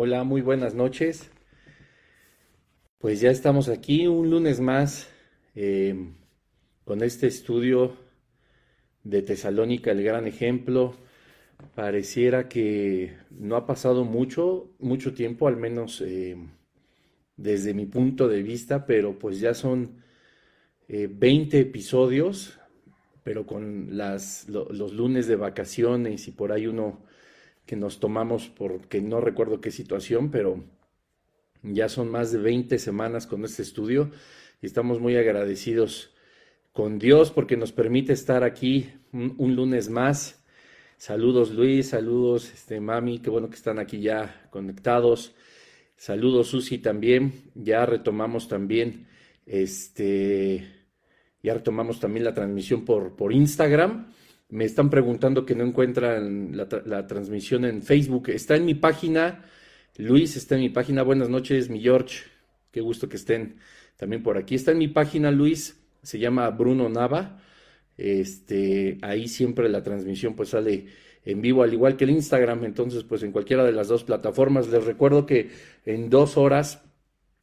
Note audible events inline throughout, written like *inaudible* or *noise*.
Hola, muy buenas noches. Pues ya estamos aquí un lunes más eh, con este estudio de Tesalónica, el gran ejemplo. Pareciera que no ha pasado mucho, mucho tiempo, al menos eh, desde mi punto de vista, pero pues ya son 20 eh, episodios, pero con las, los lunes de vacaciones y por ahí uno que nos tomamos porque no recuerdo qué situación, pero ya son más de 20 semanas con este estudio y estamos muy agradecidos con Dios porque nos permite estar aquí un, lunes más. Saludos Luis, saludos este, Mami, qué bueno que están aquí ya conectados. Saludos Susi también. Ya retomamos también este ya retomamos también la transmisión por, por Instagram. Me están preguntando que no encuentran la, transmisión en Facebook. Está en mi página. Luis está en mi página. Buenas noches, mi George. Qué gusto que estén también por aquí. Está en mi página, Luis. Se llama Bruno Nava. Este, ahí siempre la transmisión pues sale en vivo, al igual que el Instagram. Entonces, pues en cualquiera de las dos plataformas. Les recuerdo que en dos horas,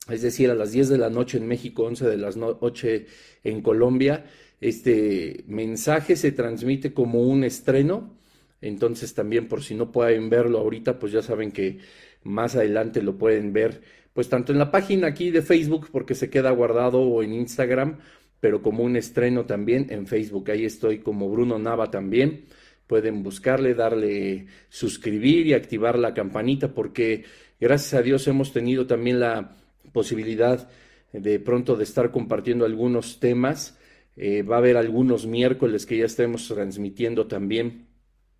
es decir, a las 10 de la noche en México, 11 de la noche en Colombia, este mensaje se transmite como un estreno, entonces también por si no pueden verlo ahorita, pues ya saben que más adelante lo pueden ver, pues tanto en la página aquí de Facebook, porque se queda guardado, o en Instagram, pero como un estreno también en Facebook. Ahí estoy como Bruno Nava también. Pueden buscarle, darle suscribir y activar la campanita, porque gracias a Dios hemos tenido también la posibilidad de pronto de estar compartiendo algunos temas eh, va a haber algunos miércoles que ya estemos transmitiendo también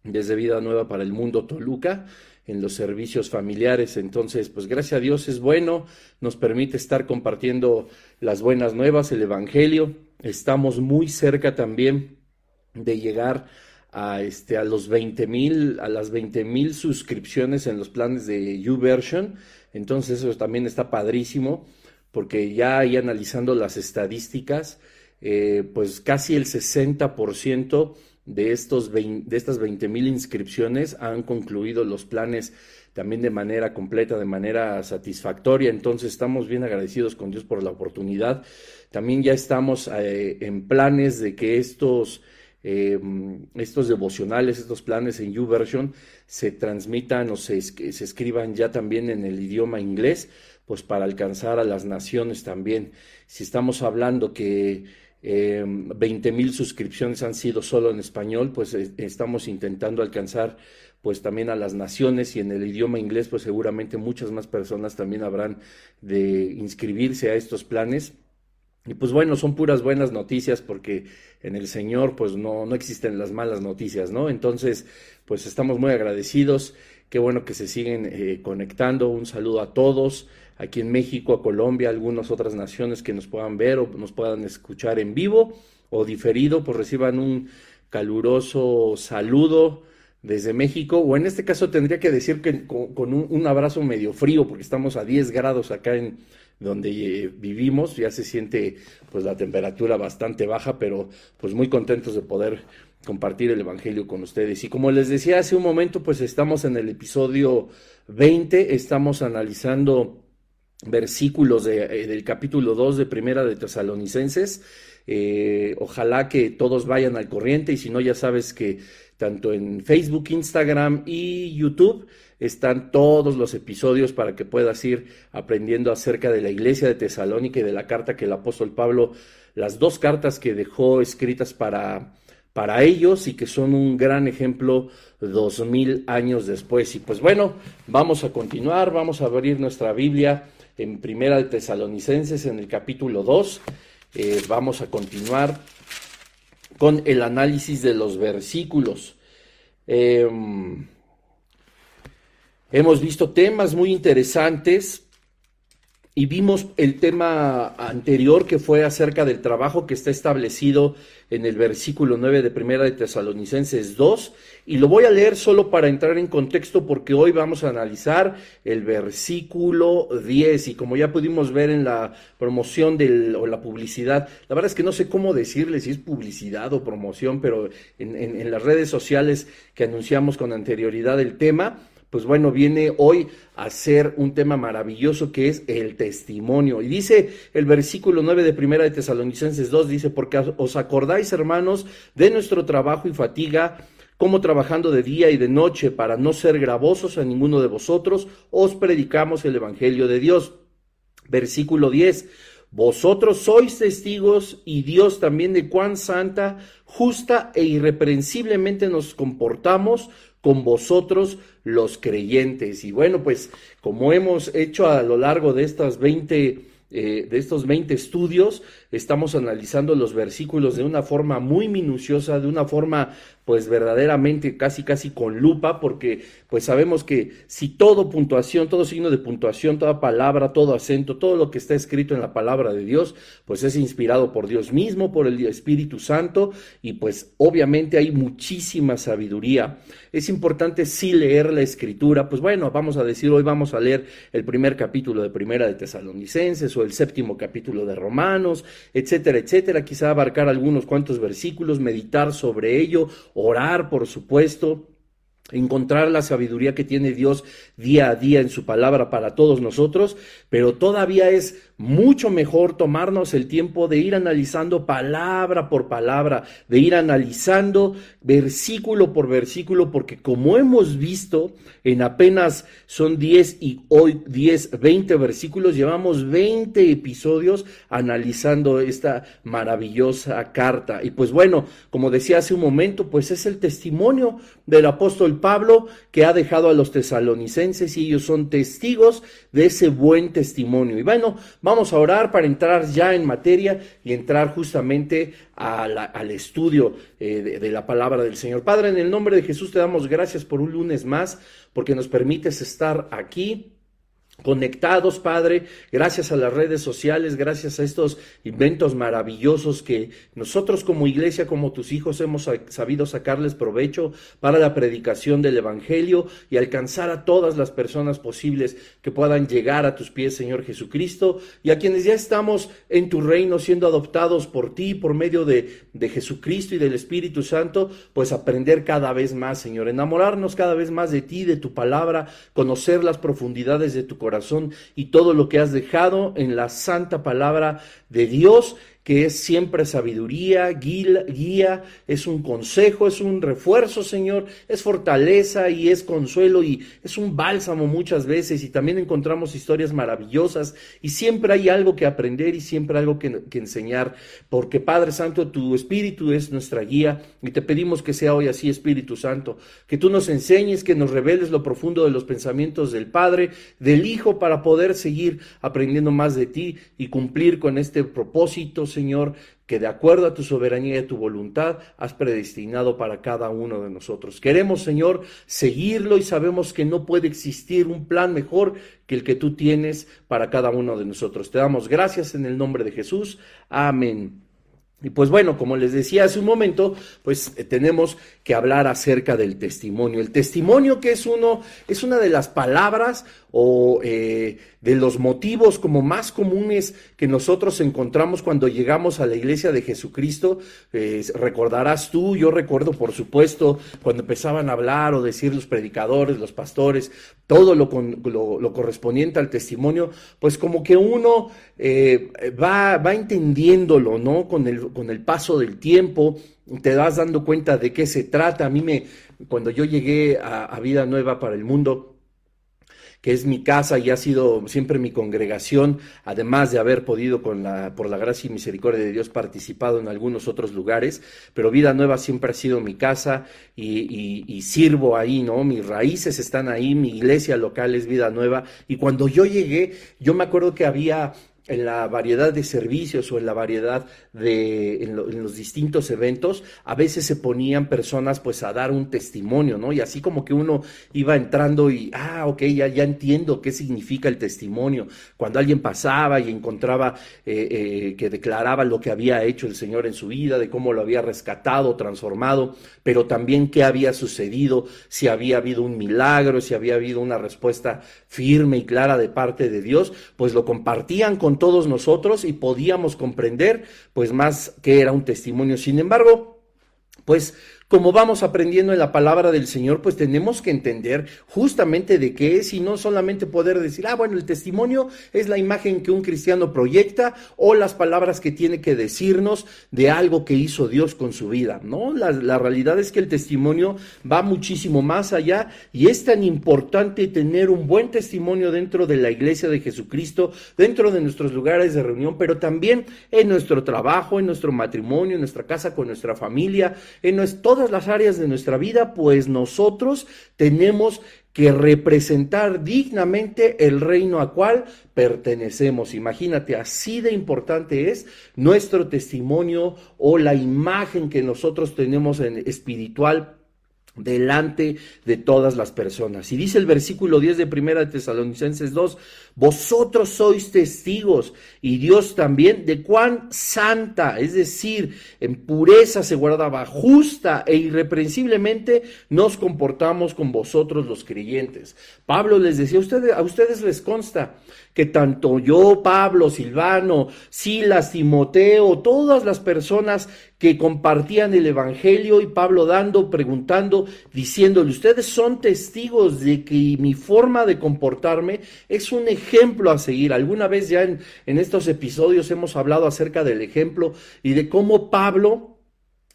desde Vida Nueva para el Mundo Toluca en los servicios familiares. Entonces, pues gracias a Dios es bueno, nos permite estar compartiendo las buenas nuevas, el Evangelio. Estamos muy cerca también de llegar a, este, a los 20 mil, a las 20 mil suscripciones en los planes de YouVersion. Entonces, eso también está padrísimo, porque ya ahí analizando las estadísticas, eh, pues casi el 60% de, estos de estas 20 mil inscripciones han concluido los planes también de manera completa, de manera satisfactoria. Entonces estamos bien agradecidos con Dios por la oportunidad. También ya estamos eh, en planes de que estos, eh, estos devocionales, estos planes en YouVersion se transmitan o se, se escriban ya también en el idioma inglés, pues para alcanzar a las naciones también. Si estamos hablando que eh, 20 mil suscripciones han sido solo en español, pues eh, estamos intentando alcanzar pues también a las naciones y en el idioma inglés pues seguramente muchas más personas también habrán de inscribirse a estos planes. Y pues bueno, son puras buenas noticias porque en el Señor pues no, no existen las malas noticias, ¿no? Entonces pues estamos muy agradecidos, qué bueno que se siguen eh, conectando, un saludo a todos aquí en México, a Colombia, algunas otras naciones que nos puedan ver o nos puedan escuchar en vivo o diferido, pues reciban un caluroso saludo desde México, o en este caso tendría que decir que con, un, abrazo medio frío, porque estamos a 10 grados acá en donde eh, vivimos, ya se siente pues la temperatura bastante baja, pero pues muy contentos de poder compartir el Evangelio con ustedes. Y como les decía hace un momento, pues estamos en el episodio 20, estamos analizando versículos eh, del capítulo 2 de Primera de Tesalonicenses. Eh, ojalá que todos vayan al corriente y si no, ya sabes que tanto en Facebook, Instagram y YouTube están todos los episodios para que puedas ir aprendiendo acerca de la iglesia de Tesalónica y de la carta que el apóstol Pablo, las dos cartas que dejó escritas para, para ellos y que son un gran ejemplo dos mil años después. Y pues bueno, vamos a continuar, vamos a abrir nuestra Biblia en Primera de Tesalonicenses en el capítulo 2. Eh, vamos a continuar con el análisis de los versículos. Em, hemos visto temas muy interesantes y vimos el tema anterior que fue acerca del trabajo que está establecido en el versículo 9 de Primera de Tesalonicenses 2 y lo voy a leer solo para entrar en contexto porque hoy vamos a analizar el versículo 10 y como ya pudimos ver en la promoción del, o la publicidad, la verdad es que no sé cómo decirle si es publicidad o promoción, pero en, en las redes sociales que anunciamos con anterioridad el tema, pues bueno, viene hoy a ser un tema maravilloso que es el testimonio. Y dice el versículo 9 de Primera de Tesalonicenses 2, dice, porque os acordáis, hermanos, de nuestro trabajo y fatiga, como trabajando de día y de noche para no ser gravosos a ninguno de vosotros, os predicamos el Evangelio de Dios. Versículo 10. Vosotros sois testigos y Dios también de cuán santa, justa e irreprensiblemente nos comportamos con vosotros los creyentes. Y bueno, pues como hemos hecho a lo largo de estas 20 eh, de estos 20 estudios, estamos analizando los versículos de una forma muy minuciosa, de una forma pues verdaderamente casi casi con lupa, porque pues sabemos que si todo puntuación, todo signo de puntuación, toda palabra, todo acento, todo lo que está escrito en la palabra de Dios, pues es inspirado por Dios mismo, por el Espíritu Santo, y pues obviamente hay muchísima sabiduría. Es importante sí leer la escritura, pues bueno, vamos a decir, hoy vamos a leer el primer capítulo de Primera de Tesalonicenses o el séptimo capítulo de Romanos, etcétera, etcétera, quizá abarcar algunos cuantos versículos, meditar sobre ello, orar, por supuesto, encontrar la sabiduría que tiene Dios día a día en su palabra para todos nosotros, pero todavía es mucho mejor tomarnos el tiempo de ir analizando palabra por palabra, de ir analizando versículo por versículo, porque como hemos visto, en apenas son 10 y hoy 10, 20 versículos, llevamos 20 episodios analizando esta maravillosa carta. Y pues bueno, como decía hace un momento, pues es el testimonio del apóstol Pablo que ha dejado a los tesalonicenses y ellos son testigos de ese buen testimonio. Y bueno, Vamos a orar para entrar ya en materia y entrar justamente al estudio eh, de, de la palabra del Señor. Padre, en el nombre de Jesús te damos gracias por un lunes más, porque nos permites estar aquí conectados, Padre, gracias a las redes sociales, gracias a estos inventos maravillosos que nosotros como iglesia, como tus hijos, hemos sabido sacarles provecho para la predicación del Evangelio y alcanzar a todas las personas posibles que puedan llegar a tus pies, Señor Jesucristo, y a quienes ya estamos en tu reino siendo adoptados por ti, por medio de, de Jesucristo y del Espíritu Santo, pues aprender cada vez más, Señor, enamorarnos cada vez más de ti, de tu palabra, conocer las profundidades de tu corazón y todo lo que has dejado en la santa palabra de Dios que es siempre sabiduría, guía, es un consejo, es un refuerzo, Señor, es fortaleza y es consuelo y es un bálsamo muchas veces. Y también encontramos historias maravillosas y siempre hay algo que aprender y siempre algo que, que enseñar, porque Padre Santo, tu Espíritu es nuestra guía y te pedimos que sea hoy así, Espíritu Santo, que tú nos enseñes, que nos reveles lo profundo de los pensamientos del Padre, del Hijo, para poder seguir aprendiendo más de ti y cumplir con este propósito, Señor, que de acuerdo a tu soberanía y a tu voluntad has predestinado para cada uno de nosotros. Queremos, Señor, seguirlo y sabemos que no puede existir un plan mejor que el que tú tienes para cada uno de nosotros. Te damos gracias en el nombre de Jesús. Amén. Y pues bueno, como les decía hace un momento, pues eh, tenemos que hablar acerca del testimonio. El testimonio que es uno, es una de las palabras o eh, de los motivos como más comunes que nosotros encontramos cuando llegamos a la iglesia de Jesucristo. recordarás tú, yo recuerdo por supuesto cuando empezaban a hablar o decir los predicadores, los pastores, todo lo, lo, correspondiente al testimonio, pues como que uno eh, va, va entendiéndolo, ¿no? Con el, con el paso del tiempo te vas dando cuenta de qué se trata. A mí me, cuando yo llegué a Vida Nueva para el Mundo, que es mi casa y ha sido siempre mi congregación, además de haber podido con la, por la gracia y misericordia de Dios participado en algunos otros lugares, pero Vida Nueva siempre ha sido mi casa y, y sirvo ahí, ¿no? Mis raíces están ahí, mi iglesia local es Vida Nueva y cuando yo llegué, yo me acuerdo que había en la variedad de servicios o en la variedad de en, los distintos eventos a veces se ponían personas pues a dar un testimonio no y así como que uno iba entrando y ah ok ya ya entiendo qué significa el testimonio. Cuando alguien pasaba y encontraba eh, eh, que declaraba lo que había hecho el Señor en su vida de cómo lo había rescatado transformado pero también qué había sucedido si había habido un milagro si había habido una respuesta firme y clara de parte de Dios pues lo compartían con todos nosotros y podíamos comprender pues más que era un testimonio. Sin embargo, pues como vamos aprendiendo en la palabra del Señor, pues tenemos que entender justamente de qué es y no solamente poder decir, ah, bueno, el testimonio es la imagen que un cristiano proyecta o las palabras que tiene que decirnos de algo que hizo Dios con su vida, ¿no? La, la realidad es que el testimonio va muchísimo más allá y es tan importante tener un buen testimonio dentro de la iglesia de Jesucristo, dentro de nuestros lugares de reunión, pero también en nuestro trabajo, en nuestro matrimonio, en nuestra casa, con nuestra familia, en las áreas de nuestra vida, pues nosotros tenemos que representar dignamente el reino a cual pertenecemos. Imagínate, así de importante es nuestro testimonio o la imagen que nosotros tenemos en espiritual delante de todas las personas. Y dice el versículo 10 de Primera de Tesalonicenses 2, vosotros sois testigos y Dios también de cuán santa, es decir, en pureza se guardaba, justa e irreprensiblemente nos comportamos con vosotros los creyentes. Pablo les decía, a ustedes, a ustedes les consta que tanto yo, Pablo, Silvano, Silas, Timoteo, todas las personas que compartían el Evangelio y Pablo dando, preguntando, diciéndole, ustedes son testigos de que mi forma de comportarme es un ejemplo a seguir. Alguna vez ya en, en estos episodios hemos hablado acerca del ejemplo y de cómo Pablo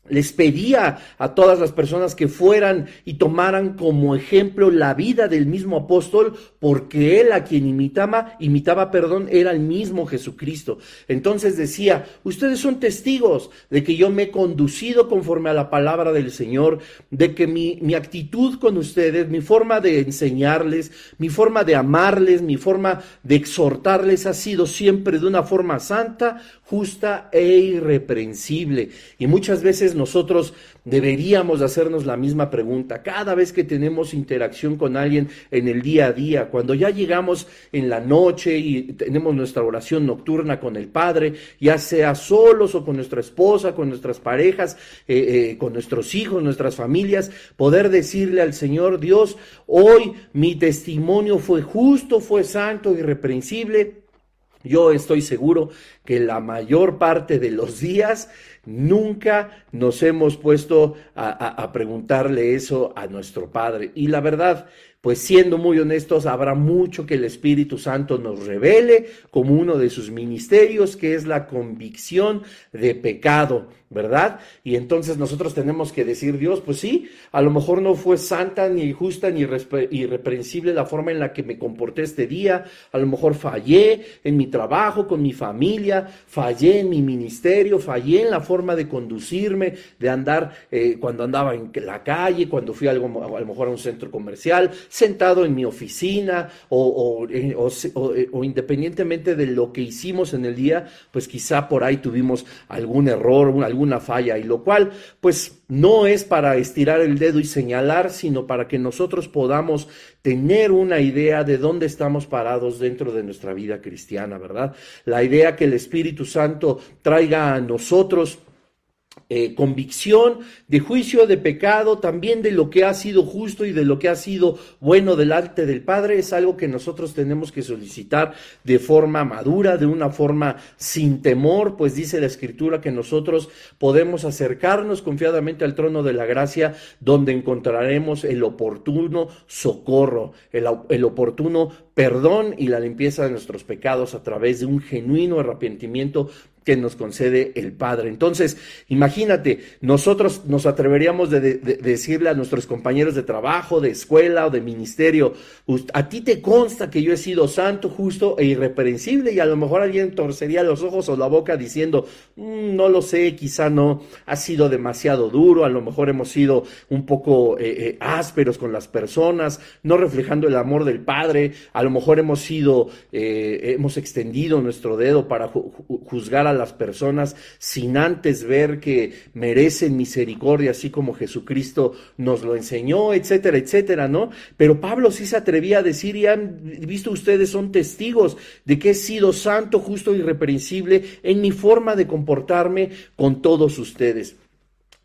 les pedía a todas las personas que fueran y tomaran como ejemplo la vida del mismo apóstol, porque él a quien imitaba, imitaba, perdón, era el mismo Jesucristo. Entonces decía, ustedes son testigos de que yo me he conducido conforme a la palabra del Señor, de que mi, mi actitud con ustedes, mi forma de enseñarles, mi forma de amarles, mi forma de exhortarles ha sido siempre de una forma santa, justa e irreprensible. Y muchas veces nosotros deberíamos hacernos la misma pregunta. Cada vez que tenemos interacción con alguien en el día a día, cuando ya llegamos en la noche y tenemos nuestra oración nocturna con el Padre, ya sea solos o con nuestra esposa, con nuestras parejas, eh, eh, con nuestros hijos, nuestras familias, poder decirle al Señor, Dios, hoy mi testimonio fue justo, fue santo, irreprensible yo estoy seguro que la mayor parte de los días nunca nos hemos puesto a, preguntarle eso a nuestro Padre. Y la verdad, pues siendo muy honestos, habrá mucho que el Espíritu Santo nos revele como uno de sus ministerios, que es la convicción de pecado, ¿verdad? Y entonces nosotros tenemos que decir, Dios, pues sí, a lo mejor no fue santa, ni justa, ni irreprensible la forma en la que me comporté este día, a lo mejor fallé en mi trabajo, con mi familia, fallé en mi ministerio, fallé en la forma de conducirme, de andar eh, cuando andaba en la calle, cuando fui a, algo, a lo mejor a un centro comercial, sentado en mi oficina o, eh, eh, o, independientemente de lo que hicimos en el día, pues quizá por ahí tuvimos algún error, alguna falla, y lo cual pues no es para estirar el dedo y señalar, sino para que nosotros podamos tener una idea de dónde estamos parados dentro de nuestra vida cristiana, ¿verdad? La idea que el Espíritu Santo traiga a nosotros eh, convicción, de juicio, de pecado, también de lo que ha sido justo y de lo que ha sido bueno delante del Padre, es algo que nosotros tenemos que solicitar de forma madura, de una forma sin temor, pues dice la Escritura que nosotros podemos acercarnos confiadamente al trono de la gracia, donde encontraremos el oportuno socorro, el, el oportuno perdón y la limpieza de nuestros pecados a través de un genuino arrepentimiento que nos concede el Padre. Entonces, imagínate, nosotros nos atreveríamos de, decirle a nuestros compañeros de trabajo, de escuela o de ministerio, a ti te consta que yo he sido santo, justo e irreprensible y a lo mejor alguien torcería los ojos o la boca diciendo, mm, no lo sé, quizá no, ha sido demasiado duro, a lo mejor hemos sido un poco eh, eh, ásperos con las personas, no reflejando el amor del Padre, a lo mejor hemos sido, eh, hemos extendido nuestro dedo para juzgar a las personas sin antes ver que merecen misericordia, así como Jesucristo nos lo enseñó, etcétera, etcétera, ¿no? Pero Pablo sí se atrevía a decir, y han visto ustedes, son testigos de que he sido santo, justo irreprensible en mi forma de comportarme con todos ustedes.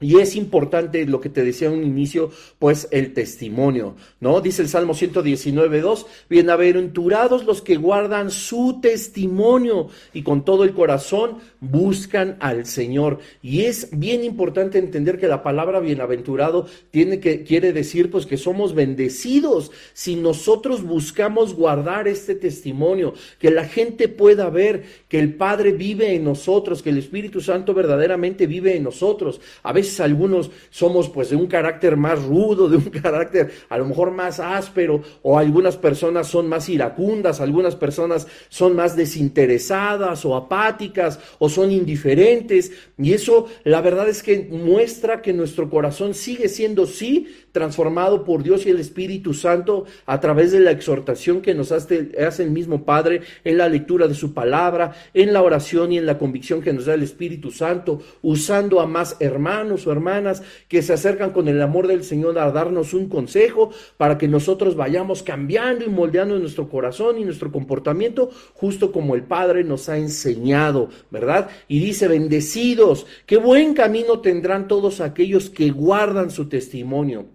Y es importante lo que te decía en un inicio, pues el testimonio, ¿no? Dice el Salmo 119, 2, bienaventurados los que guardan su testimonio y con todo el corazón buscan al Señor. Y es bien importante entender que la palabra bienaventurado tiene que, quiere decir pues que somos bendecidos si nosotros buscamos guardar este testimonio, que la gente pueda ver que el Padre vive en nosotros, que el Espíritu Santo verdaderamente vive en nosotros. A veces algunos somos pues de un carácter más rudo, de un *laughs* carácter a lo mejor más áspero, o algunas personas son más iracundas, algunas personas son más desinteresadas o apáticas o son indiferentes. Y eso la verdad es que muestra que nuestro corazón sigue siendo sí transformado por Dios y el Espíritu Santo a través de la exhortación que nos hace, hace el mismo Padre en la lectura de su palabra, en la oración y en la convicción que nos da el Espíritu Santo, usando a más hermanos o hermanas que se acercan con el amor del Señor a darnos un consejo para que nosotros vayamos cambiando y moldeando nuestro corazón y nuestro comportamiento, justo como el Padre nos ha enseñado, ¿verdad? Y dice, bendecidos, qué buen camino tendrán todos aquellos que guardan su testimonio.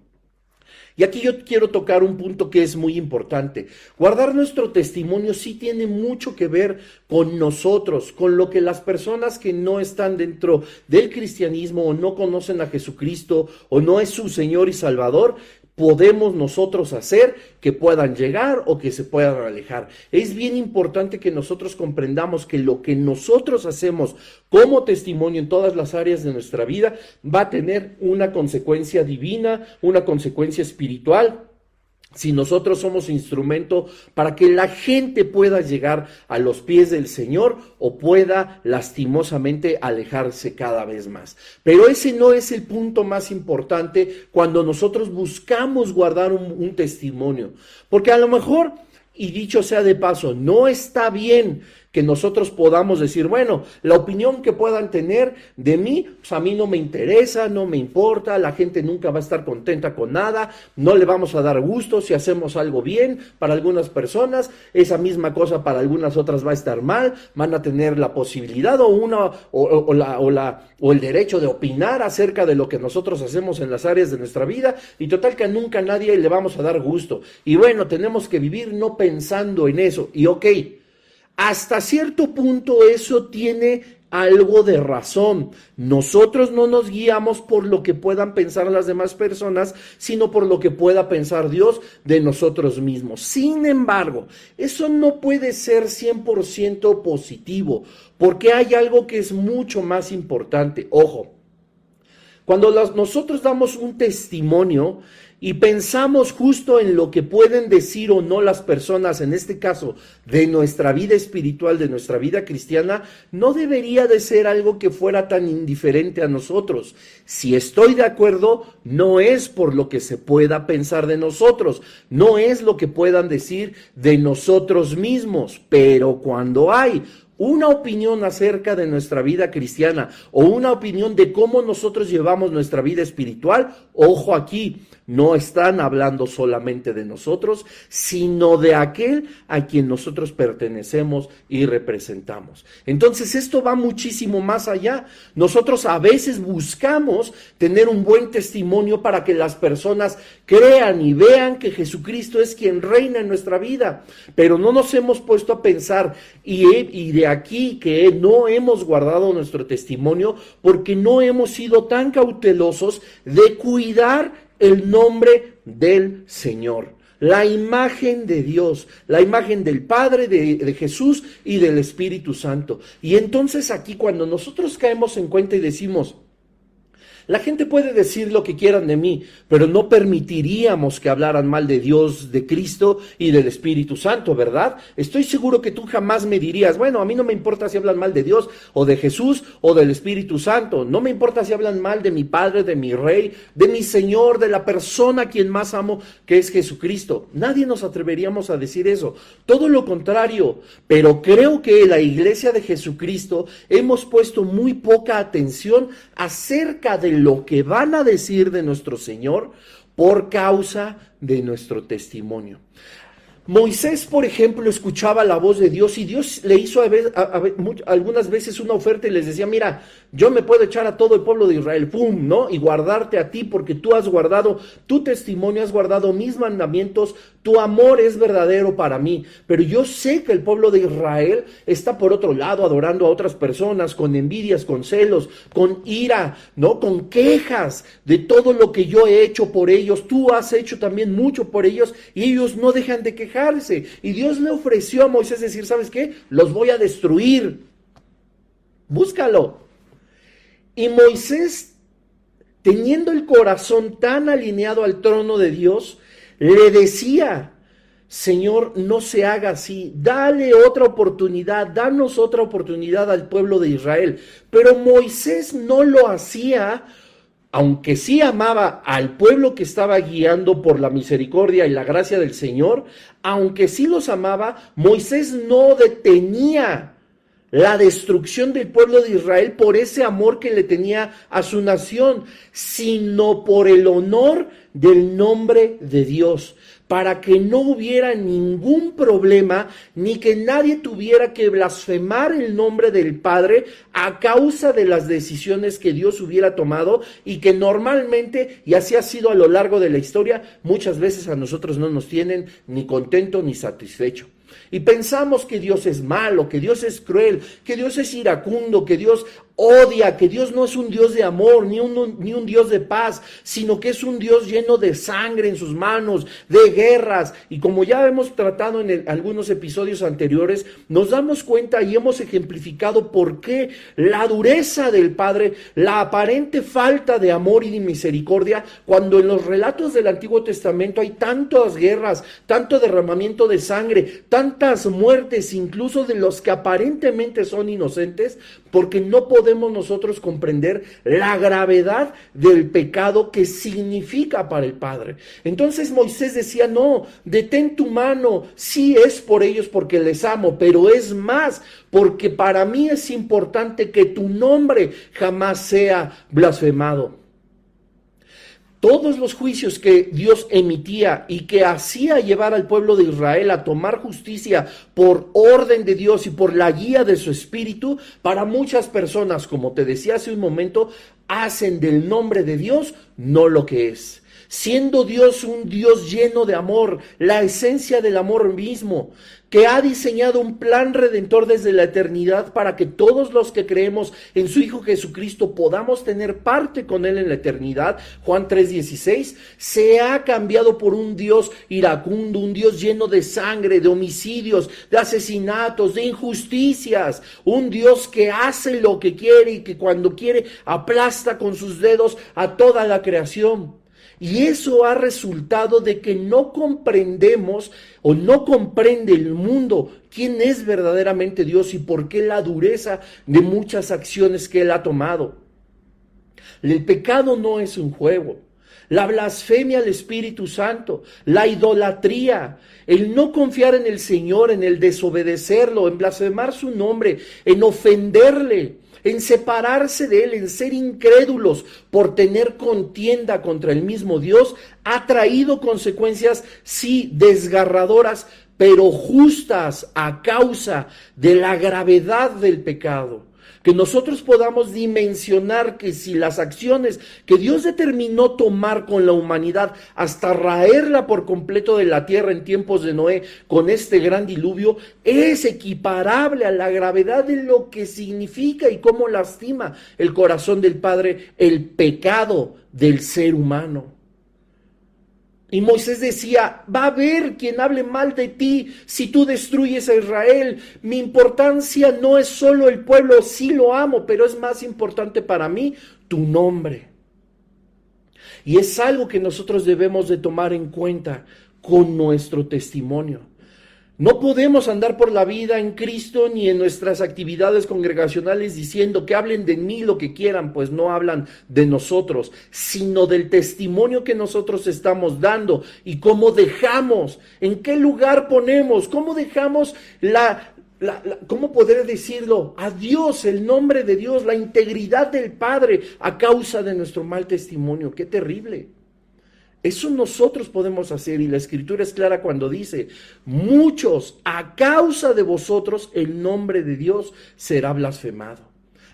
Y aquí yo quiero tocar un punto que es muy importante. Guardar nuestro testimonio sí tiene mucho que ver con nosotros, con lo que las personas que no están dentro del cristianismo o no conocen a Jesucristo o no es su Señor y Salvador, podemos nosotros hacer que puedan llegar o que se puedan alejar. Es bien importante que nosotros comprendamos que lo que nosotros hacemos como testimonio en todas las áreas de nuestra vida va a tener una consecuencia divina, una consecuencia espiritual si nosotros somos instrumento para que la gente pueda llegar a los pies del Señor o pueda lastimosamente alejarse cada vez más. Pero ese no es el punto más importante cuando nosotros buscamos guardar un, un testimonio. Porque a lo mejor, y dicho sea de paso, no está bien que nosotros podamos decir, bueno, la opinión que puedan tener de mí, pues a mí no me interesa, no me importa, la gente nunca va a estar contenta con nada, no le vamos a dar gusto si hacemos algo bien para algunas personas, esa misma cosa para algunas otras va a estar mal, van a tener la posibilidad o una o, la, o, la, o el derecho de opinar acerca de lo que nosotros hacemos en las áreas de nuestra vida y total que nunca nadie le vamos a dar gusto. Y bueno, tenemos que vivir no pensando en eso. Y ok, hasta cierto punto eso tiene algo de razón. Nosotros no nos guiamos por lo que puedan pensar las demás personas, sino por lo que pueda pensar Dios de nosotros mismos. Sin embargo, eso no puede ser 100% positivo, porque hay algo que es mucho más importante. Ojo, cuando nosotros damos un testimonio, y pensamos justo en lo que pueden decir o no las personas, en este caso, de nuestra vida espiritual, de nuestra vida cristiana, no debería de ser algo que fuera tan indiferente a nosotros. Si estoy de acuerdo, no es por lo que se pueda pensar de nosotros, no es lo que puedan decir de nosotros mismos, pero cuando hay una opinión acerca de nuestra vida cristiana o una opinión de cómo nosotros llevamos nuestra vida espiritual, ojo aquí, no están hablando solamente de nosotros, sino de aquel a quien nosotros pertenecemos y representamos. Entonces esto va muchísimo más allá. Nosotros a veces buscamos tener un buen testimonio para que las personas crean y vean que Jesucristo es quien reina en nuestra vida, pero no nos hemos puesto a pensar y, de aquí que no hemos guardado nuestro testimonio porque no hemos sido tan cautelosos de cuidar el nombre del Señor, la imagen de Dios, la imagen del Padre, de, Jesús y del Espíritu Santo. Y entonces aquí cuando nosotros caemos en cuenta y decimos, la gente puede decir lo que quieran de mí, pero no permitiríamos que hablaran mal de Dios, de Cristo y del Espíritu Santo, ¿verdad? Estoy seguro que tú jamás me dirías, bueno, a mí no me importa si hablan mal de Dios o de Jesús o del Espíritu Santo, no me importa si hablan mal de mi Padre, de mi Rey, de mi Señor, de la persona a quien más amo, que es Jesucristo. Nadie nos atreveríamos a decir eso, todo lo contrario, pero creo que la iglesia de Jesucristo hemos puesto muy poca atención acerca lo que van a decir de nuestro Señor por causa de nuestro testimonio. Moisés, por ejemplo, escuchaba la voz de Dios y Dios le hizo algunas veces una oferta y les decía, mira, yo me puedo echar a todo el pueblo de Israel, ¡pum!, ¿no? Y guardarte a ti porque tú has guardado tu testimonio, has guardado mis mandamientos, tu amor es verdadero para mí. Pero yo sé que el pueblo de Israel está por otro lado adorando a otras personas con envidias, con celos, con ira, ¿no? Con quejas de todo lo que yo he hecho por ellos. Tú has hecho también mucho por ellos y ellos no dejan de quejar y Dios le ofreció a Moisés decir, ¿sabes qué? Los voy a destruir. Búscalo. Y Moisés, teniendo el corazón tan alineado al trono de Dios, le decía, Señor, no se haga así, dale otra oportunidad, danos otra oportunidad al pueblo de Israel. Pero Moisés no lo hacía aunque sí amaba al pueblo que estaba guiando por la misericordia y la gracia del Señor, aunque sí los amaba, Moisés no detenía la destrucción del pueblo de Israel por ese amor que le tenía a su nación, sino por el honor del nombre de Dios para que no hubiera ningún problema ni que nadie tuviera que blasfemar el nombre del Padre a causa de las decisiones que Dios hubiera tomado y que normalmente, y así ha sido a lo largo de la historia, muchas veces a nosotros no nos tienen ni contento ni satisfecho. Y pensamos que Dios es malo, que Dios es cruel, que Dios es iracundo, que Dios odia, que Dios no es un Dios de amor, ni un, ni un Dios de paz, sino que es un Dios lleno de sangre en sus manos, de guerras. Y como ya hemos tratado en algunos episodios anteriores, nos damos cuenta y hemos ejemplificado por qué la dureza del Padre, la aparente falta de amor y de misericordia, cuando en los relatos del Antiguo Testamento hay tantas guerras, tanto derramamiento de sangre, tantas muertes, incluso de los que aparentemente son inocentes, porque no podemos nosotros comprender la gravedad del pecado que significa para el Padre. Entonces Moisés decía, no, detén tu mano, sí es por ellos porque les amo, pero es más, porque para mí es importante que tu nombre jamás sea blasfemado todos los juicios que Dios emitía y que hacía llevar al pueblo de Israel a tomar justicia por orden de Dios y por la guía de su espíritu, para muchas personas, como te decía hace un momento, hacen del nombre de Dios no lo que es siendo Dios un Dios lleno de amor, la esencia del amor mismo, que ha diseñado un plan redentor desde la eternidad para que todos los que creemos en su Hijo Jesucristo podamos tener parte con Él en la eternidad, Juan 3:16, se ha cambiado por un Dios iracundo, un Dios lleno de sangre, de homicidios, de asesinatos, de injusticias, un Dios que hace lo que quiere y que cuando quiere aplasta con sus dedos a toda la creación. Y eso ha resultado de que no comprendemos o no comprende el mundo quién es verdaderamente Dios y por qué la dureza de muchas acciones que Él ha tomado. El pecado no es un juego. La blasfemia al Espíritu Santo, la idolatría, el no confiar en el Señor, en el desobedecerlo, en blasfemar su nombre, en ofenderle, en separarse de Él, en ser incrédulos por tener contienda contra el mismo Dios, ha traído consecuencias, sí, desgarradoras, pero justas a causa de la gravedad del pecado que nosotros podamos dimensionar que si las acciones que Dios determinó tomar con la humanidad hasta raerla por completo de la tierra en tiempos de Noé con este gran diluvio es equiparable a la gravedad de lo que significa y cómo lastima el corazón del Padre el pecado del ser humano. Y Moisés decía, va a haber quien hable mal de ti si tú destruyes a Israel. Mi importancia no es solo el pueblo, sí lo amo, pero es más importante para mí tu nombre. Y es algo que nosotros debemos de tomar en cuenta con nuestro testimonio. No podemos andar por la vida en Cristo ni en nuestras actividades congregacionales diciendo que hablen de mí lo que quieran, pues no hablan de nosotros, sino del testimonio que nosotros estamos dando y cómo dejamos, en qué lugar ponemos, cómo dejamos la, ¿cómo poder decirlo? A Dios, el nombre de Dios, la integridad del Padre a causa de nuestro mal testimonio. Qué terrible. Eso nosotros podemos hacer y la escritura es clara cuando dice, muchos a causa de vosotros el nombre de Dios será blasfemado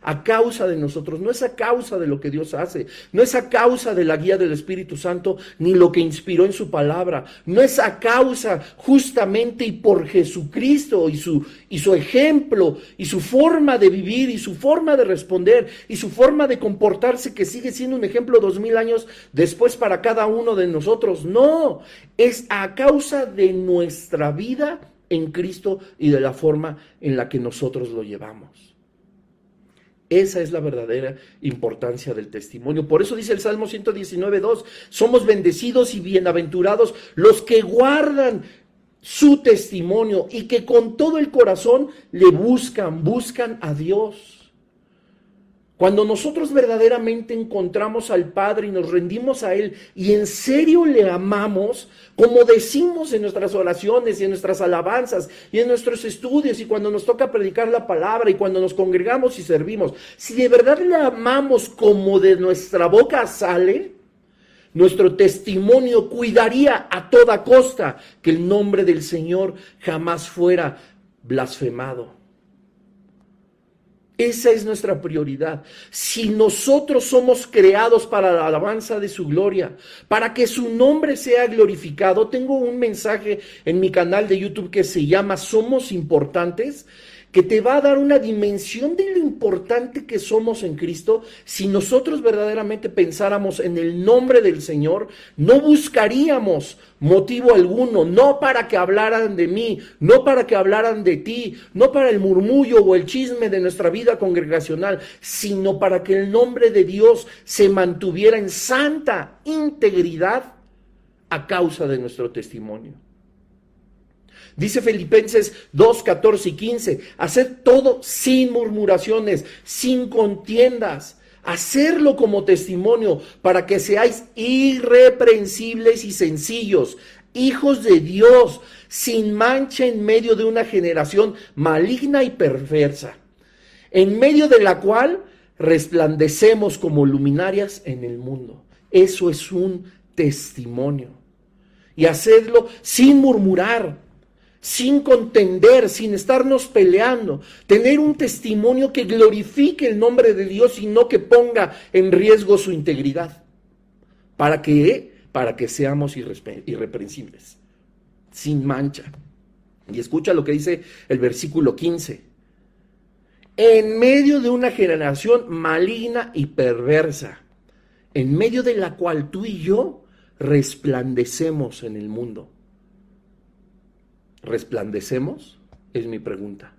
a causa de nosotros, no es a causa de lo que Dios hace, no es a causa de la guía del Espíritu Santo ni lo que inspiró en su palabra, no es a causa justamente y por Jesucristo y su, y su ejemplo y su forma de vivir y su forma de responder y su forma de comportarse que sigue siendo un ejemplo dos mil años después para cada uno de nosotros, no, es a causa de nuestra vida en Cristo y de la forma en la que nosotros lo llevamos. Esa es la verdadera importancia del testimonio. Por eso dice el Salmo 119, 2, somos bendecidos y bienaventurados los que guardan su testimonio y que con todo el corazón le buscan, buscan a Dios. Cuando nosotros verdaderamente encontramos al Padre y nos rendimos a Él y en serio le amamos, como decimos en nuestras oraciones y en nuestras alabanzas y en nuestros estudios y cuando nos toca predicar la palabra y cuando nos congregamos y servimos, si de verdad le amamos como de nuestra boca sale, nuestro testimonio cuidaría a toda costa que el nombre del Señor jamás fuera blasfemado. Esa es nuestra prioridad. Si nosotros somos creados para la alabanza de su gloria, para que su nombre sea glorificado, tengo un mensaje en mi canal de YouTube que se llama Somos Importantes que te va a dar una dimensión de lo importante que somos en Cristo, si nosotros verdaderamente pensáramos en el nombre del Señor, no buscaríamos motivo alguno, no para que hablaran de mí, no para que hablaran de ti, no para el murmullo o el chisme de nuestra vida congregacional, sino para que el nombre de Dios se mantuviera en santa integridad a causa de nuestro testimonio. Dice Filipenses 2, 14 y 15, hacer todo sin murmuraciones, sin contiendas, hacerlo como testimonio para que seáis irreprensibles y sencillos, hijos de Dios, sin mancha en medio de una generación maligna y perversa, en medio de la cual resplandecemos como luminarias en el mundo. Eso es un testimonio. Y hacerlo sin murmurar, sin contender, sin estarnos peleando, tener un testimonio que glorifique el nombre de Dios y no que ponga en riesgo su integridad. ¿Para qué? Para que seamos irreprensibles, sin mancha. Y escucha lo que dice el versículo 15. En medio de una generación maligna y perversa, en medio de la cual tú y yo resplandecemos en el mundo. ¿Resplandecemos? Es mi pregunta.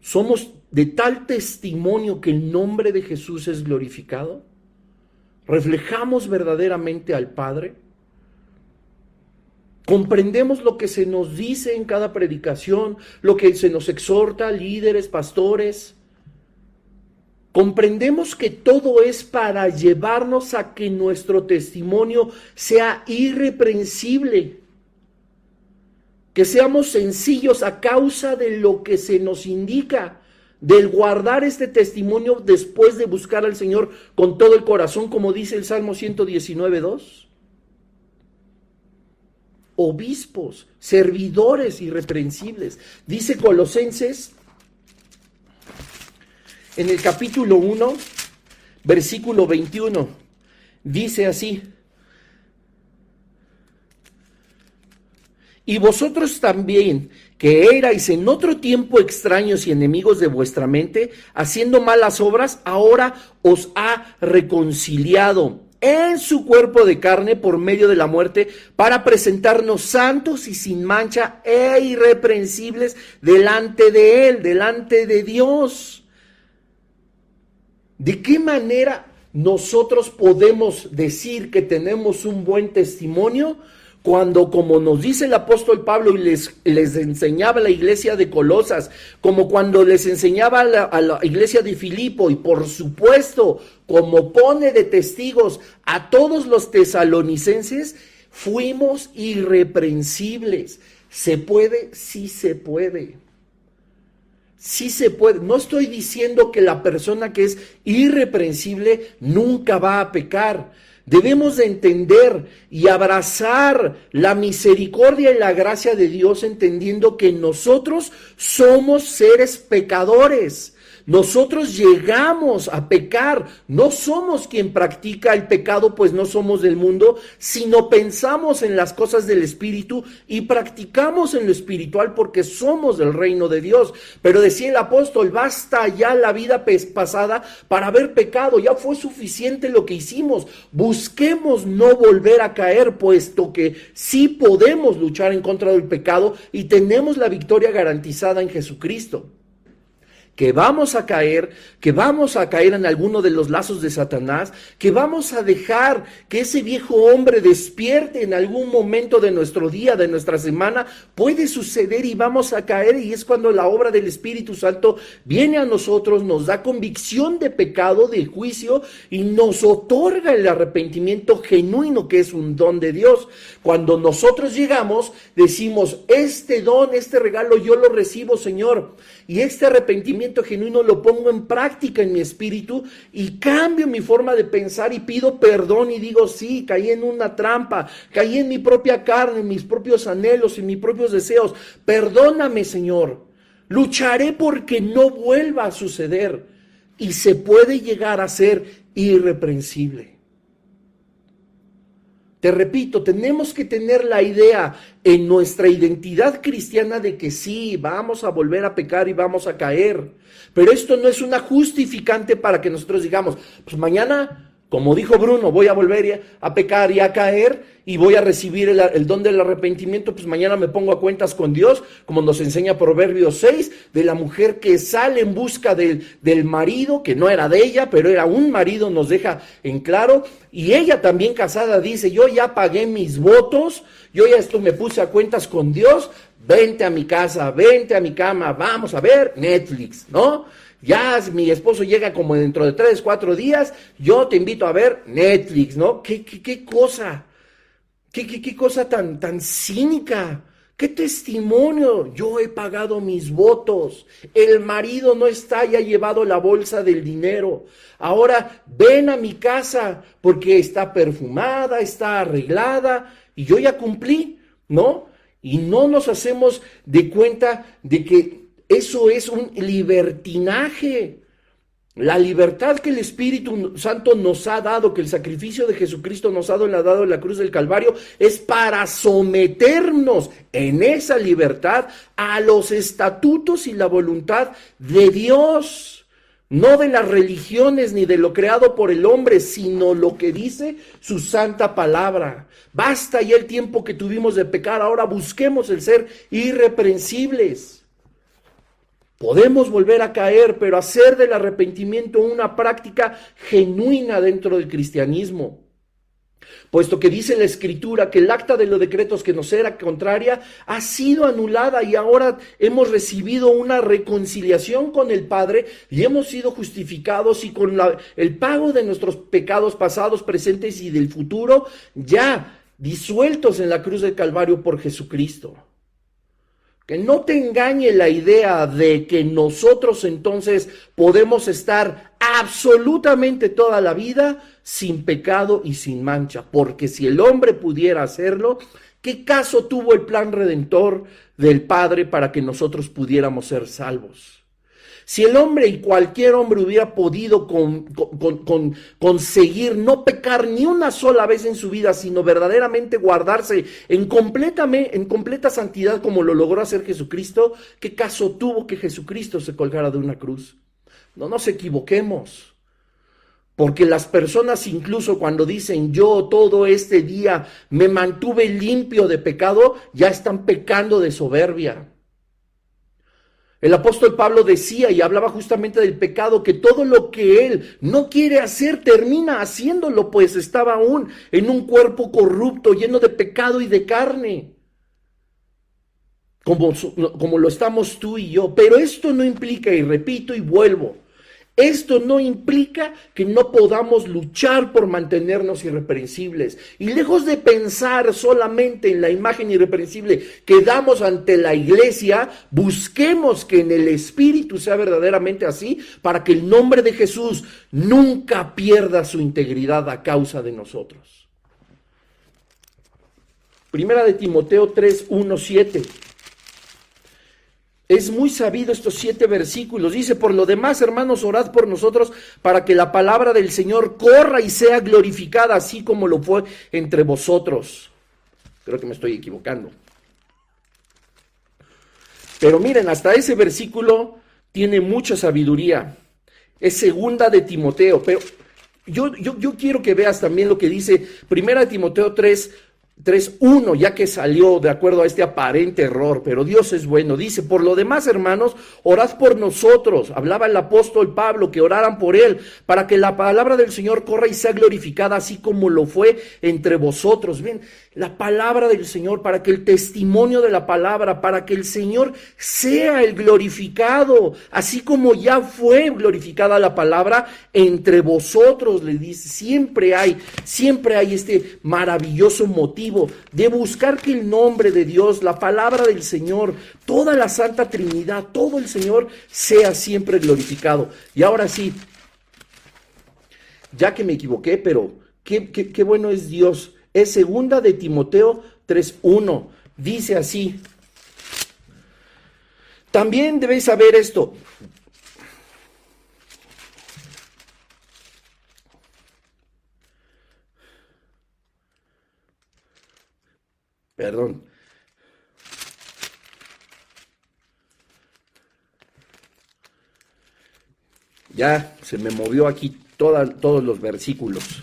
¿Somos de tal testimonio que el nombre de Jesús es glorificado? ¿Reflejamos verdaderamente al Padre? ¿Comprendemos lo que se nos dice en cada predicación, lo que se nos exhorta, líderes, pastores? Comprendemos que todo es para llevarnos a que nuestro testimonio sea irreprensible que seamos sencillos a causa de lo que se nos indica, del guardar este testimonio después de buscar al Señor con todo el corazón, como dice el Salmo 119, 2. Obispos, servidores irreprensibles. Dice Colosenses en el capítulo 1, versículo 21. Dice así, Y vosotros también, que erais en otro tiempo extraños y enemigos de vuestra mente, haciendo malas obras, ahora os ha reconciliado en su cuerpo de carne por medio de la muerte, para presentarnos santos y sin mancha e irreprensibles delante de Él, delante de Dios. ¿De qué manera nosotros podemos decir que tenemos un buen testimonio? Cuando, como nos dice el apóstol Pablo y les, enseñaba a la iglesia de Colosas, como cuando les enseñaba a la, a la iglesia de Filipo y por supuesto, como pone de testigos a todos los tesalonicenses, fuimos irreprensibles. ¿Se puede? Sí se puede. Sí se puede. No estoy diciendo que la persona que es irreprensible nunca va a pecar. Debemos de entender y abrazar la misericordia y la gracia de Dios entendiendo que nosotros somos seres pecadores nosotros llegamos a pecar, no somos quien practica el pecado, pues no somos del mundo, sino pensamos en las cosas del Espíritu y practicamos en lo espiritual porque somos del reino de Dios. Pero decía el apóstol, basta ya la vida pasada para haber pecado, ya fue suficiente lo que hicimos. Busquemos no volver a caer, puesto que sí podemos luchar en contra del pecado y tenemos la victoria garantizada en Jesucristo que vamos a caer, que vamos a caer en alguno de los lazos de Satanás, que vamos a dejar que ese viejo hombre despierte en algún momento de nuestro día, de nuestra semana, puede suceder y vamos a caer y es cuando la obra del Espíritu Santo viene a nosotros, nos da convicción de pecado, de juicio y nos otorga el arrepentimiento genuino que es un don de Dios. Cuando nosotros llegamos, decimos, este don, este regalo yo lo recibo, Señor, y este arrepentimiento genuino lo pongo en práctica en mi espíritu y cambio mi forma de pensar y pido perdón y digo, sí, caí en una trampa, caí en mi propia carne, en mis propios anhelos, en mis propios deseos. Perdóname, Señor. Lucharé porque no vuelva a suceder y se puede llegar a ser irreprensible. Te repito, tenemos que tener la idea en nuestra identidad cristiana de que sí, vamos a volver a pecar y vamos a caer. Pero esto no es una justificante para que nosotros digamos, pues mañana como dijo Bruno, voy a volver a pecar y a caer y voy a recibir el, don del arrepentimiento, pues mañana me pongo a cuentas con Dios, como nos enseña Proverbios 6, de la mujer que sale en busca del, del marido, que no era de ella, pero era un marido, nos deja en claro, y ella también casada dice, yo ya pagué mis votos, yo ya esto me puse a cuentas con Dios, vente a mi casa, vente a mi cama, vamos a ver Netflix, ¿no? Ya mi esposo llega como dentro de tres, cuatro días, yo te invito a ver Netflix, ¿no? ¿Qué, qué, qué cosa? ¿Qué, qué, qué cosa tan, tan cínica? ¿Qué testimonio? Yo he pagado mis votos. El marido no está y ha llevado la bolsa del dinero. Ahora ven a mi casa porque está perfumada, está arreglada y yo ya cumplí, ¿no? Y no nos hacemos de cuenta de que eso es un libertinaje. La libertad que el Espíritu Santo nos ha dado, que el sacrificio de Jesucristo nos ha dado en la cruz del Calvario, es para someternos en esa libertad a los estatutos y la voluntad de Dios. No de las religiones ni de lo creado por el hombre, sino lo que dice su santa palabra. Basta ya el tiempo que tuvimos de pecar, ahora busquemos el ser irreprensibles. Podemos volver a caer, pero hacer del arrepentimiento una práctica genuina dentro del cristianismo. Puesto que dice la escritura que el acta de los decretos que nos era contraria ha sido anulada y ahora hemos recibido una reconciliación con el Padre y hemos sido justificados y con el pago de nuestros pecados pasados, presentes y del futuro ya disueltos en la cruz del Calvario por Jesucristo. Que no te engañe la idea de que nosotros entonces podemos estar absolutamente toda la vida sin pecado y sin mancha. Porque si el hombre pudiera hacerlo, ¿qué caso tuvo el plan redentor del Padre para que nosotros pudiéramos ser salvos? Si el hombre y cualquier hombre hubiera podido conseguir no pecar ni una sola vez en su vida, sino verdaderamente guardarse en, en completa santidad como lo logró hacer Jesucristo, ¿qué caso tuvo que Jesucristo se colgara de una cruz? No nos equivoquemos. Porque las personas incluso cuando dicen yo todo este día me mantuve limpio de pecado, ya están pecando de soberbia. El apóstol Pablo decía y hablaba justamente del pecado, que todo lo que él no quiere hacer termina haciéndolo, pues estaba aún en un cuerpo corrupto, lleno de pecado y de carne, como, como lo estamos tú y yo. Pero esto no implica, y repito y vuelvo, Esto no implica que no podamos luchar por mantenernos irreprensibles. Y lejos de pensar solamente en la imagen irreprensible que damos ante la iglesia, busquemos que en el Espíritu sea verdaderamente así para que el nombre de Jesús nunca pierda su integridad a causa de nosotros. Primera de Timoteo 3, 1, 7. Es muy sabido estos siete versículos. Dice, por lo demás, hermanos, orad por nosotros para que la palabra del Señor corra y sea glorificada, así como lo fue entre vosotros. Creo que me estoy equivocando. Pero miren, hasta ese versículo tiene mucha sabiduría. Es segunda de Timoteo, pero yo, yo, yo quiero que veas también lo que dice primera de Timoteo 3, 3.1, ya que salió de acuerdo a este aparente error, pero Dios es bueno. Dice, por lo demás, hermanos, orad por nosotros. Hablaba el apóstol Pablo que oraran por él, para que la palabra del Señor corra y sea glorificada, así como lo fue entre vosotros. Ven, la palabra del Señor, para que el testimonio de la palabra, para que el Señor sea el glorificado, así como ya fue glorificada la palabra entre vosotros, le dice, siempre hay, siempre hay este maravilloso motivo de buscar que el nombre de Dios, la palabra del Señor, toda la Santa Trinidad, todo el Señor sea siempre glorificado. Y ahora sí, ya que me equivoqué, pero qué, qué, qué bueno es Dios es segunda de Timoteo 3.1. Dice así. También debéis saber esto. Perdón. Ya se me movió aquí todos los versículos.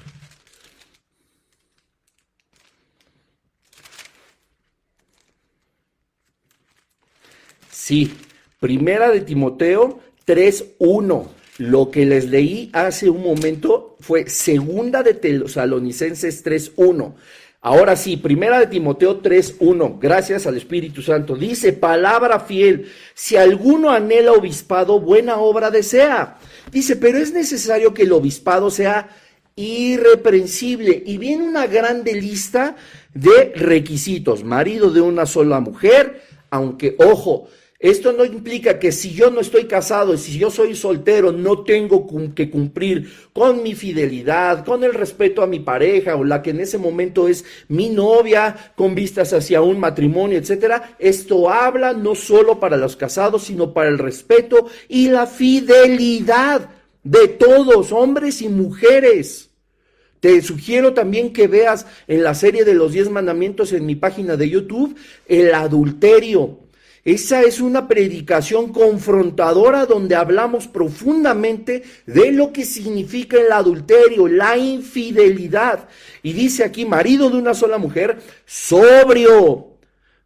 Sí, primera de Timoteo 3.1. Lo que les leí hace un momento fue segunda de Tesalonicenses 3.1. Ahora sí, primera de Timoteo 3.1, gracias al Espíritu Santo. Dice, palabra fiel, si alguno anhela obispado, buena obra desea. Dice, pero es necesario que el obispado sea irreprensible. Y viene una grande lista de requisitos. Marido de una sola mujer, aunque, ojo, esto no implica que si yo no estoy casado y si yo soy soltero, no tengo que cumplir con mi fidelidad, con el respeto a mi pareja o la que en ese momento es mi novia, con vistas hacia un matrimonio, etcétera. Esto habla no solo para los casados, sino para el respeto y la fidelidad de todos, hombres y mujeres. Te sugiero también que veas en la serie de los diez mandamientos en mi página de YouTube el adulterio. Esa es una predicación confrontadora donde hablamos profundamente de lo que significa el adulterio, la infidelidad. Y dice aquí, marido de una sola mujer, sobrio,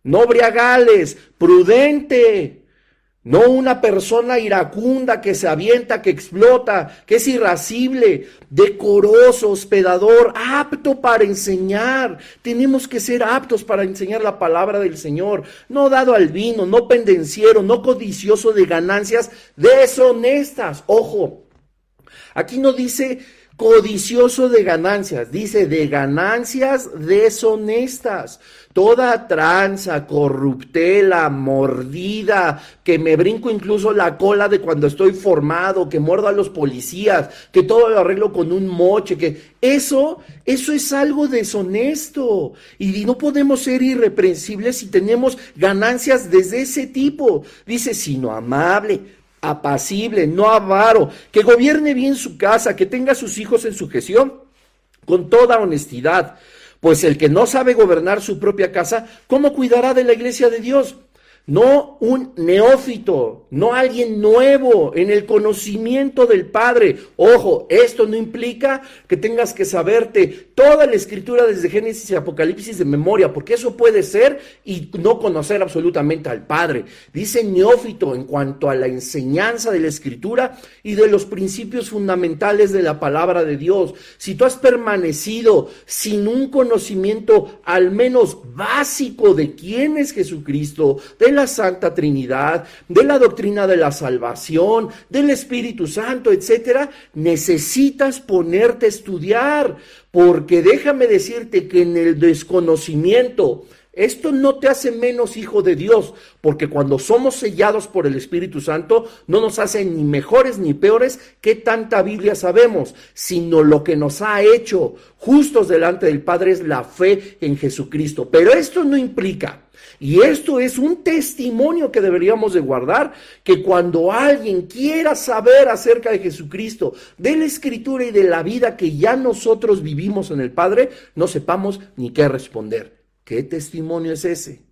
no briagales, prudente, no una persona iracunda que se avienta, que explota, que es irascible, decoroso, hospedador, apto para enseñar. Tenemos que ser aptos para enseñar la palabra del Señor. No dado al vino, no pendenciero, no codicioso de ganancias deshonestas. Ojo, aquí no dice codicioso de ganancias, dice de ganancias deshonestas. Toda tranza, corruptela, mordida, que me brinco incluso la cola de cuando estoy formado, que mordo a los policías, que todo lo arreglo con un moche, que eso, eso es algo deshonesto. Y no podemos ser irreprensibles si tenemos ganancias desde ese tipo. Dice, sino amable apacible, no avaro, que gobierne bien su casa, que tenga a sus hijos en sujeción con toda honestidad. Pues el que no sabe gobernar su propia casa, ¿cómo cuidará de la iglesia de Dios? No un neófito, no alguien nuevo en el conocimiento del Padre. Ojo, esto no implica que tengas que saberte toda la escritura desde Génesis y Apocalipsis de memoria, porque eso puede ser y no conocer absolutamente al Padre. Dice neófito en cuanto a la enseñanza de la escritura y de los principios fundamentales de la palabra de Dios. Si tú has permanecido sin un conocimiento al menos básico de quién es Jesucristo, de la Santa Trinidad, de la doctrina de la salvación, del Espíritu Santo, etcétera, necesitas ponerte a estudiar, porque déjame decirte que en el desconocimiento, esto no te hace menos hijo de Dios, porque cuando somos sellados por el Espíritu Santo, no nos hace ni mejores ni peores que tanta Biblia sabemos, sino lo que nos ha hecho justos delante del Padre es la fe en Jesucristo. Pero esto no implica, y esto es un testimonio que deberíamos de guardar, que cuando alguien quiera saber acerca de Jesucristo, de la Escritura y de la vida que ya nosotros vivimos en el Padre, no sepamos ni qué responder. ¿Qué testimonio es ese?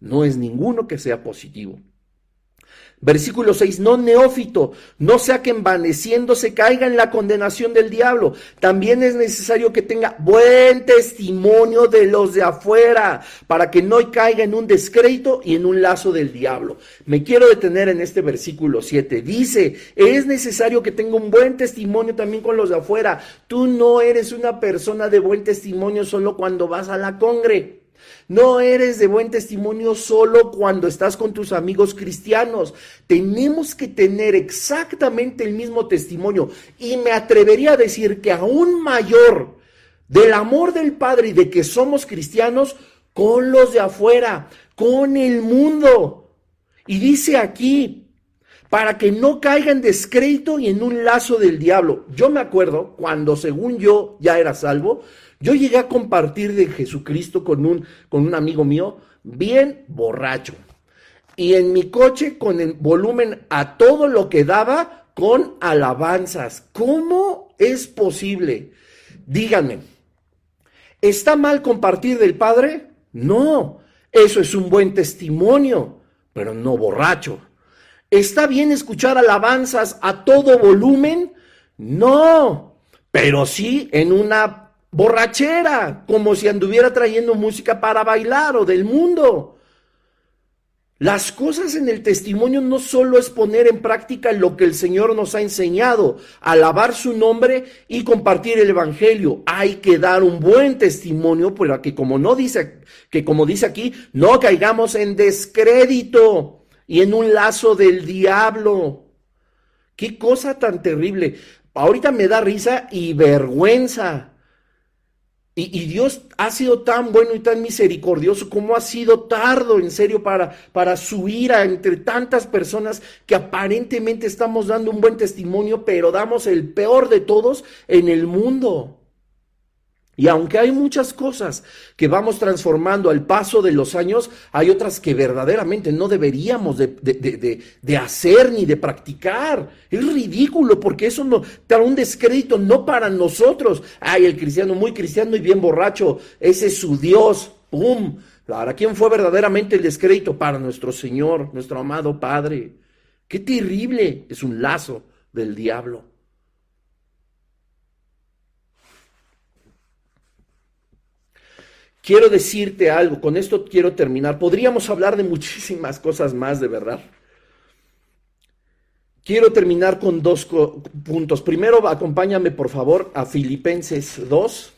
No es ninguno que sea positivo. Versículo 6, no neófito, no sea que envaneciéndose caiga en la condenación del diablo. También es necesario que tenga buen testimonio de los de afuera, para que no caiga en un descrédito y en un lazo del diablo. Me quiero detener en este versículo 7. Dice, es necesario que tenga un buen testimonio también con los de afuera. Tú no eres una persona de buen testimonio solo cuando vas a la congre. No eres de buen testimonio solo cuando estás con tus amigos cristianos. Tenemos que tener exactamente el mismo testimonio. Y me atrevería a decir que aún mayor del amor del Padre y de que somos cristianos con los de afuera, con el mundo. Y dice aquí, para que no caiga en descrédito y en un lazo del diablo. Yo me acuerdo cuando según yo ya era salvo, yo llegué a compartir de Jesucristo con un, con un amigo mío bien borracho. Y en mi coche con el volumen a todo lo que daba con alabanzas. ¿Cómo es posible? Díganme, ¿está mal compartir del Padre? No, eso es un buen testimonio, pero no borracho. ¿Está bien escuchar alabanzas a todo volumen? No, pero sí en una borrachera, como si anduviera trayendo música para bailar o del mundo. Las cosas en el testimonio no solo es poner en práctica lo que el Señor nos ha enseñado, alabar su nombre y compartir el evangelio. Hay que dar un buen testimonio para que como no dice que como dice aquí, no caigamos en descrédito y en un lazo del diablo. Qué cosa tan terrible. Ahorita me da risa y vergüenza. Y, Dios ha sido tan bueno y tan misericordioso como ha sido tardo, en serio, para, para su entre tantas personas que aparentemente estamos dando un buen testimonio, pero damos el peor de todos en el mundo. Y aunque hay muchas cosas que vamos transformando al paso de los años, hay otras que verdaderamente no deberíamos de, hacer ni de practicar. Es ridículo porque eso no da un descrédito no para nosotros. Ay, el cristiano muy cristiano y bien borracho, ese es su Dios. ¡Pum! ¿Para quién fue verdaderamente el descrédito? Para nuestro Señor, nuestro amado Padre. Qué terrible es un lazo del diablo. Quiero decirte algo, con esto quiero terminar. Podríamos hablar de muchísimas cosas más, de verdad. Quiero terminar con dos puntos. Primero, acompáñame por favor a Filipenses 2.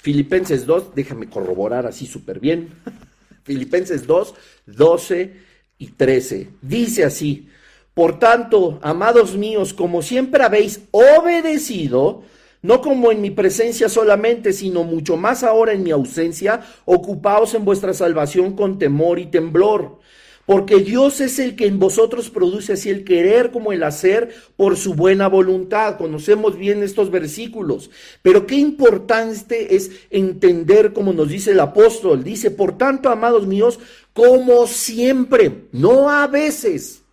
Filipenses 2, déjame corroborar así súper bien. *laughs* Filipenses 2, 12 y 13. Dice así, por tanto, amados míos, como siempre habéis obedecido, no como en mi presencia solamente, sino mucho más ahora en mi ausencia, ocupaos en vuestra salvación con temor y temblor. Porque Dios es el que en vosotros produce así el querer como el hacer por su buena voluntad. Conocemos bien estos versículos. Pero qué importante es entender como nos dice el apóstol. Dice, por tanto, amados míos, como siempre, no a veces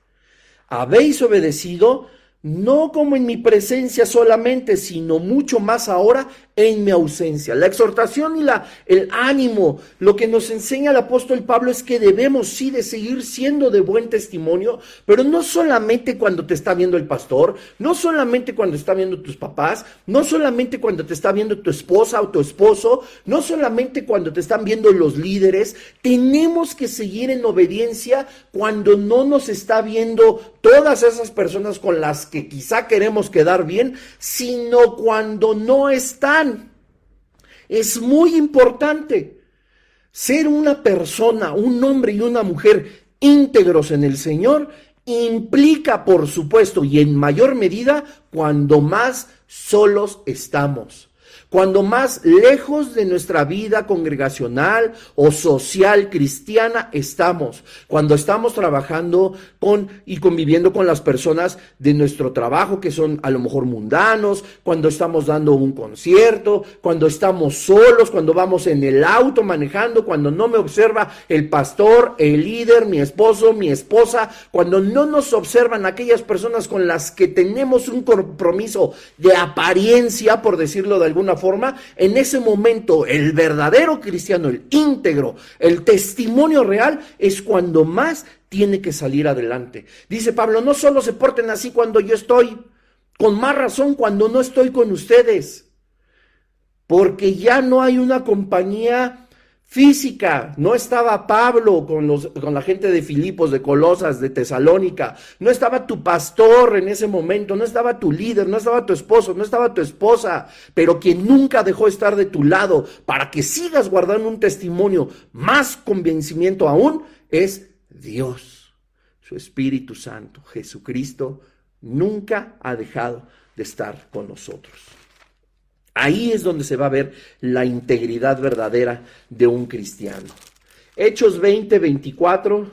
habéis obedecido, no como en mi presencia solamente, sino mucho más ahora en mi ausencia. La exhortación y la, el ánimo, lo que nos enseña el apóstol Pablo es que debemos sí de seguir siendo de buen testimonio, pero no solamente cuando te está viendo el pastor, no solamente cuando está viendo tus papás, no solamente cuando te está viendo tu esposa o tu esposo, no solamente cuando te están viendo los líderes, tenemos que seguir en obediencia cuando no nos está viendo todas esas personas con las que quizá queremos quedar bien, sino cuando no están es muy importante. Ser una persona, un hombre y una mujer íntegros en el Señor implica, por supuesto, y en mayor medida, cuando más solos estamos cuando más lejos de nuestra vida congregacional o social cristiana estamos, cuando estamos trabajando con y conviviendo con las personas de nuestro trabajo que son a lo mejor mundanos, cuando estamos dando un concierto, cuando estamos solos, cuando vamos en el auto manejando, cuando no me observa el pastor, el líder, mi esposo, mi esposa, cuando no nos observan aquellas personas con las que tenemos un compromiso de apariencia, por decirlo de alguna forma, en ese momento el verdadero cristiano, el íntegro, el testimonio real es cuando más tiene que salir adelante. Dice Pablo, no solo se porten así cuando yo estoy, con más razón cuando no estoy con ustedes, porque ya no hay una compañía física. No estaba Pablo con, los, con la gente de Filipos, de Colosas, de Tesalónica. No estaba tu pastor en ese momento. No estaba tu líder. No estaba tu esposo. No estaba tu esposa. Pero quien nunca dejó estar de tu lado para que sigas guardando un testimonio más convencimiento aún es Dios. Su Espíritu Santo, Jesucristo, nunca ha dejado de estar con nosotros. Ahí es donde se va a ver la integridad verdadera de un cristiano. Hechos 20, 24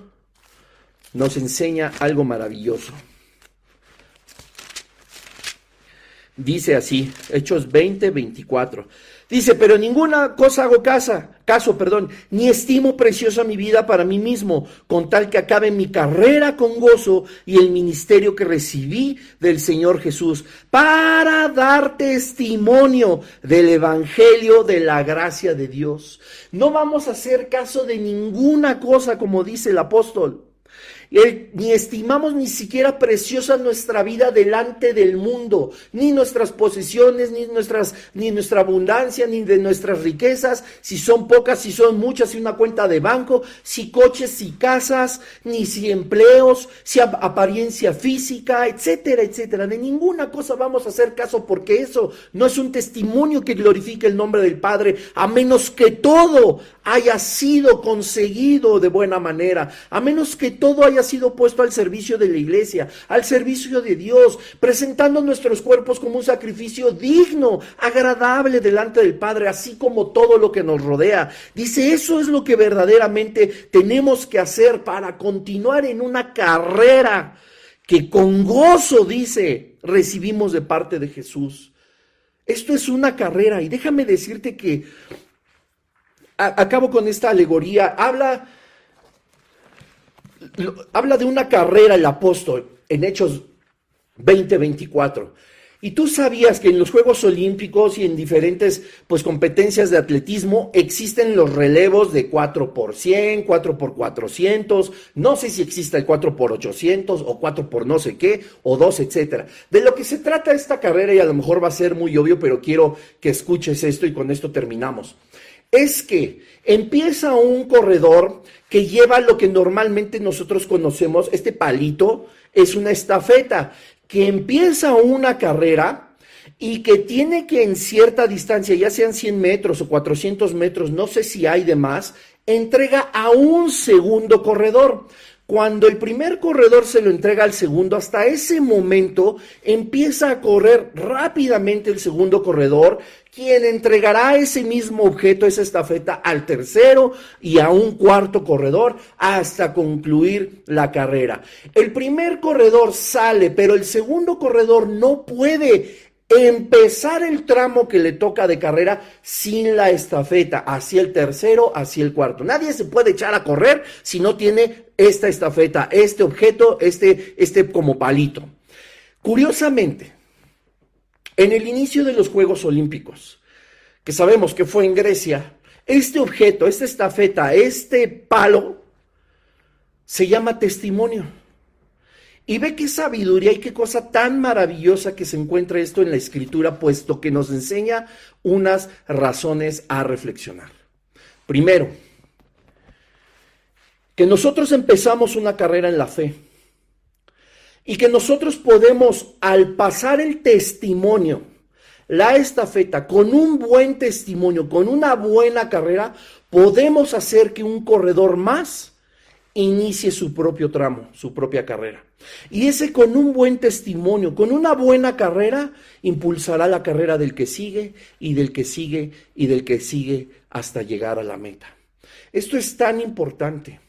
nos enseña algo maravilloso. Dice así, Hechos 20, 24. Dice, pero ninguna cosa hago casa, caso, perdón, ni estimo preciosa mi vida para mí mismo, con tal que acabe mi carrera con gozo y el ministerio que recibí del Señor Jesús, para dar testimonio del Evangelio de la gracia de Dios. No vamos a hacer caso de ninguna cosa, como dice el apóstol ni estimamos ni siquiera preciosa nuestra vida delante del mundo, ni nuestras posesiones, ni, nuestras, ni nuestra abundancia, ni de nuestras riquezas, si son pocas, si son muchas, si una cuenta de banco, si coches, si casas, ni si empleos, si apariencia física, etcétera, etcétera. De ninguna cosa vamos a hacer caso porque eso no es un testimonio que glorifique el nombre del Padre, a menos que todo haya sido conseguido de buena manera, a menos que todo haya sido puesto al servicio de la iglesia, al servicio de Dios, presentando nuestros cuerpos como un sacrificio digno, agradable delante del Padre, así como todo lo que nos rodea. Dice, eso es lo que verdaderamente tenemos que hacer para continuar en una carrera que con gozo, dice, recibimos de parte de Jesús. Esto es una carrera y déjame decirte que acabo con esta alegoría, habla habla de una carrera el apóstol en Hechos 20:24. Y tú sabías que en los Juegos Olímpicos y en diferentes pues, competencias de atletismo existen los relevos de 4 por 100, 4 por 400, no sé si existe el 4 por 800 o 4 por no sé qué, o 2, etcétera. De lo que se trata esta carrera, y a lo mejor va a ser muy obvio, pero quiero que escuches esto y con esto terminamos es que empieza un corredor que lleva lo que normalmente nosotros conocemos, este palito es una estafeta, que empieza una carrera y que tiene que en cierta distancia, ya sean 100 metros o 400 metros, no sé si hay de más, entrega a un segundo corredor. Cuando el primer corredor se lo entrega al segundo, hasta ese momento empieza a correr rápidamente el segundo corredor, quien entregará ese mismo objeto, esa estafeta, al tercero y a un cuarto corredor hasta concluir la carrera. El primer corredor sale, pero el segundo corredor no puede empezar el tramo que le toca de carrera sin la estafeta, hacia el tercero, hacia el cuarto. Nadie se puede echar a correr si no tiene esta estafeta, este objeto, este, este como palito. Curiosamente, en el inicio de los Juegos Olímpicos, que sabemos que fue en Grecia, este objeto, esta estafeta, este palo, se llama testimonio. Y ve qué sabiduría y qué cosa tan maravillosa que se encuentra esto en la escritura, puesto que nos enseña unas razones a reflexionar. Primero, que nosotros empezamos una carrera en la fe y que nosotros podemos, al pasar el testimonio, la estafeta con un buen testimonio, con una buena carrera, podemos hacer que un corredor más inicie su propio tramo, su propia carrera. Y ese con un buen testimonio, con una buena carrera, impulsará la carrera del que sigue y del que sigue y del que sigue hasta llegar a la meta. Esto es tan importante,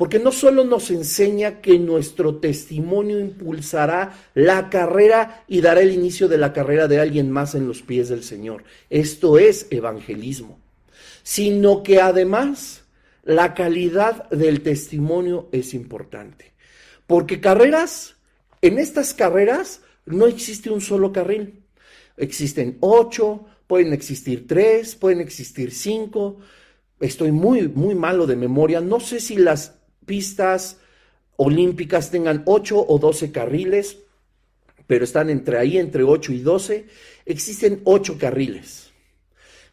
porque no solo nos enseña que nuestro testimonio impulsará la carrera y dará el inicio de la carrera de alguien más en los pies del Señor. Esto es evangelismo, sino que además la calidad del testimonio es importante. Porque carreras, en estas carreras no existe un solo carril. Existen ocho, pueden existir tres, pueden existir cinco. Estoy muy, muy malo de memoria. No sé si las olímpicas tengan ocho o doce carriles, pero están entre ahí, entre ocho y doce. Existen ocho carriles.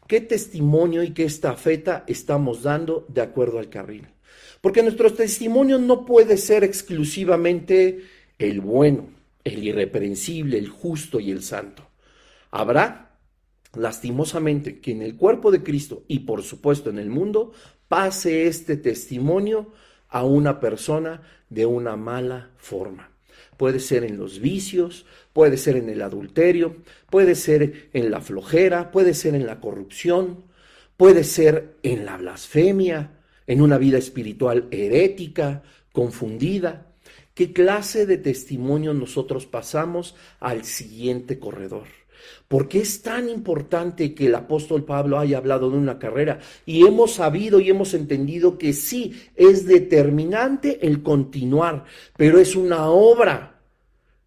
¿Qué testimonio y qué estafeta estamos dando de acuerdo al carril? Porque nuestro testimonio no puede ser exclusivamente el bueno, el irreprensible, el justo y el santo. Habrá, lastimosamente, que en el cuerpo de Cristo y por supuesto en el mundo pase este testimonio a una persona de una mala forma. Puede ser en los vicios, puede ser en el adulterio, puede ser en la flojera, puede ser en la corrupción, puede ser en la blasfemia, en una vida espiritual herética, confundida. ¿Qué clase de testimonio nosotros pasamos al siguiente corredor? ¿Por qué es tan importante que el apóstol Pablo haya hablado de una carrera? Y hemos sabido y hemos entendido que sí, es determinante el continuar, pero es una obra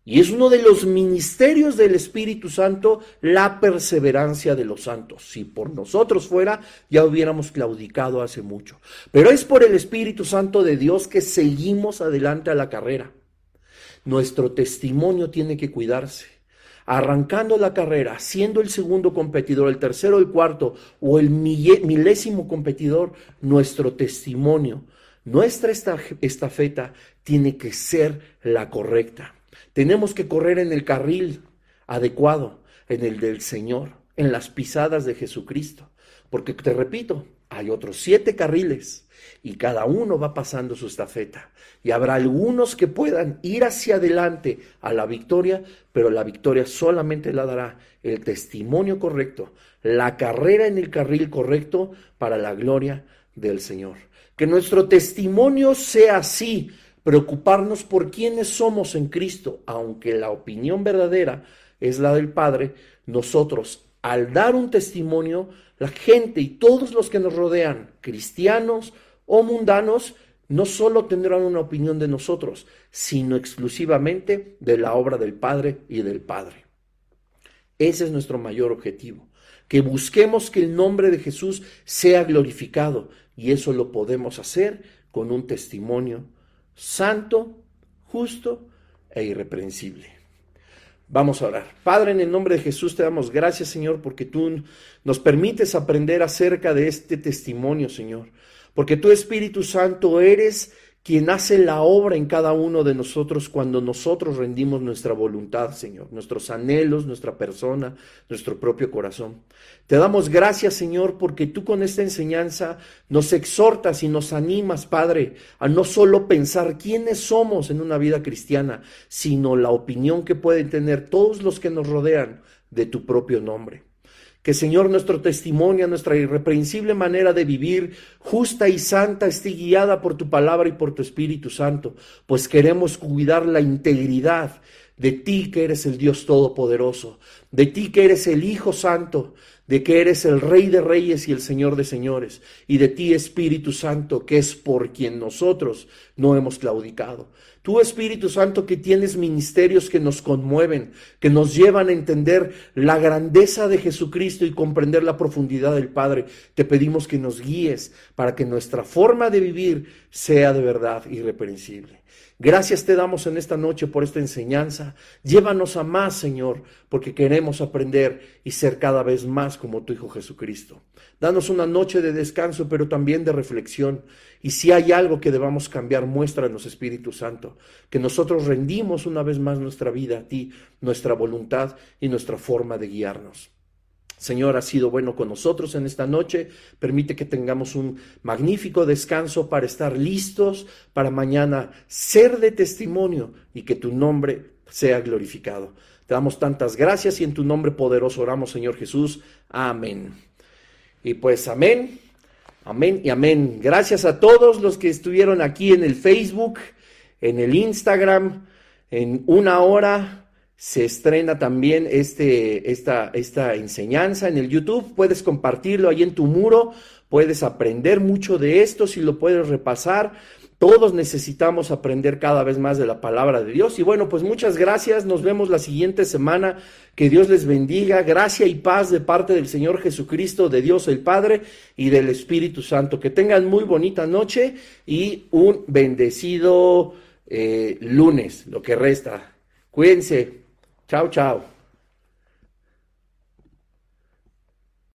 y es uno de los ministerios del Espíritu Santo la perseverancia de los santos. Si por nosotros fuera, ya hubiéramos claudicado hace mucho. Pero es por el Espíritu Santo de Dios que seguimos adelante a la carrera. Nuestro testimonio tiene que cuidarse. Arrancando la carrera, siendo el segundo competidor, el tercero, el cuarto o el milésimo competidor, nuestro testimonio, nuestra estafeta tiene que ser la correcta. Tenemos que correr en el carril adecuado, en el del Señor, en las pisadas de Jesucristo. Porque te repito, hay otros siete carriles y cada uno va pasando su estafeta. Y habrá algunos que puedan ir hacia adelante a la victoria, pero la victoria solamente la dará el testimonio correcto, la carrera en el carril correcto para la gloria del Señor. Que nuestro testimonio sea así, preocuparnos por quiénes somos en Cristo, aunque la opinión verdadera es la del Padre, nosotros al dar un testimonio, la gente y todos los que nos rodean, cristianos o mundanos, no solo tendrán una opinión de nosotros, sino exclusivamente de la obra del Padre y del Padre. Ese es nuestro mayor objetivo, que busquemos que el nombre de Jesús sea glorificado y eso lo podemos hacer con un testimonio santo, justo e irreprensible. Vamos a orar. Padre, en el nombre de Jesús te damos gracias, Señor, porque tú nos permites aprender acerca de este testimonio, Señor. Porque tú, Espíritu Santo, eres quien hace la obra en cada uno de nosotros cuando nosotros rendimos nuestra voluntad, Señor, nuestros anhelos, nuestra persona, nuestro propio corazón. Te damos gracias, Señor, porque tú con esta enseñanza nos exhortas y nos animas, Padre, a no solo pensar quiénes somos en una vida cristiana, sino la opinión que pueden tener todos los que nos rodean de tu propio nombre. Que Señor nuestro testimonio, nuestra irreprensible manera de vivir, justa y santa, esté guiada por tu palabra y por tu Espíritu Santo, pues queremos cuidar la integridad de ti que eres el Dios Todopoderoso, de ti que eres el Hijo Santo, de que eres el Rey de Reyes y el Señor de Señores, y de ti Espíritu Santo, que es por quien nosotros no hemos claudicado. Tú Espíritu Santo que tienes ministerios que nos conmueven, que nos llevan a entender la grandeza de Jesucristo y comprender la profundidad del Padre, te pedimos que nos guíes para que nuestra forma de vivir sea de verdad irreprensible. Gracias te damos en esta noche por esta enseñanza. Llévanos a más, Señor, porque queremos aprender y ser cada vez más como tu Hijo Jesucristo. Danos una noche de descanso, pero también de reflexión. Y si hay algo que debamos cambiar, muéstranos, Espíritu Santo, que nosotros rendimos una vez más nuestra vida a ti, nuestra voluntad y nuestra forma de guiarnos. Señor, ha sido bueno con nosotros en esta noche. Permite que tengamos un magnífico descanso para estar listos para mañana ser de testimonio y que tu nombre sea glorificado. Te damos tantas gracias y en tu nombre poderoso oramos, Señor Jesús. Amén. Y pues amén, amén y amén. Gracias a todos los que estuvieron aquí en el Facebook, en el Instagram, en una hora se estrena también este, esta, esta enseñanza en el YouTube. Puedes compartirlo ahí en tu muro, puedes aprender mucho de esto si lo puedes repasar. Todos necesitamos aprender cada vez más de la palabra de Dios. Y bueno, pues muchas gracias. Nos vemos la siguiente semana. Que Dios les bendiga. Gracia y paz de parte del Señor Jesucristo, de Dios el Padre y del Espíritu Santo. Que tengan muy bonita noche y un bendecido eh, lunes, lo que resta. Cuídense. Tchau, tchau.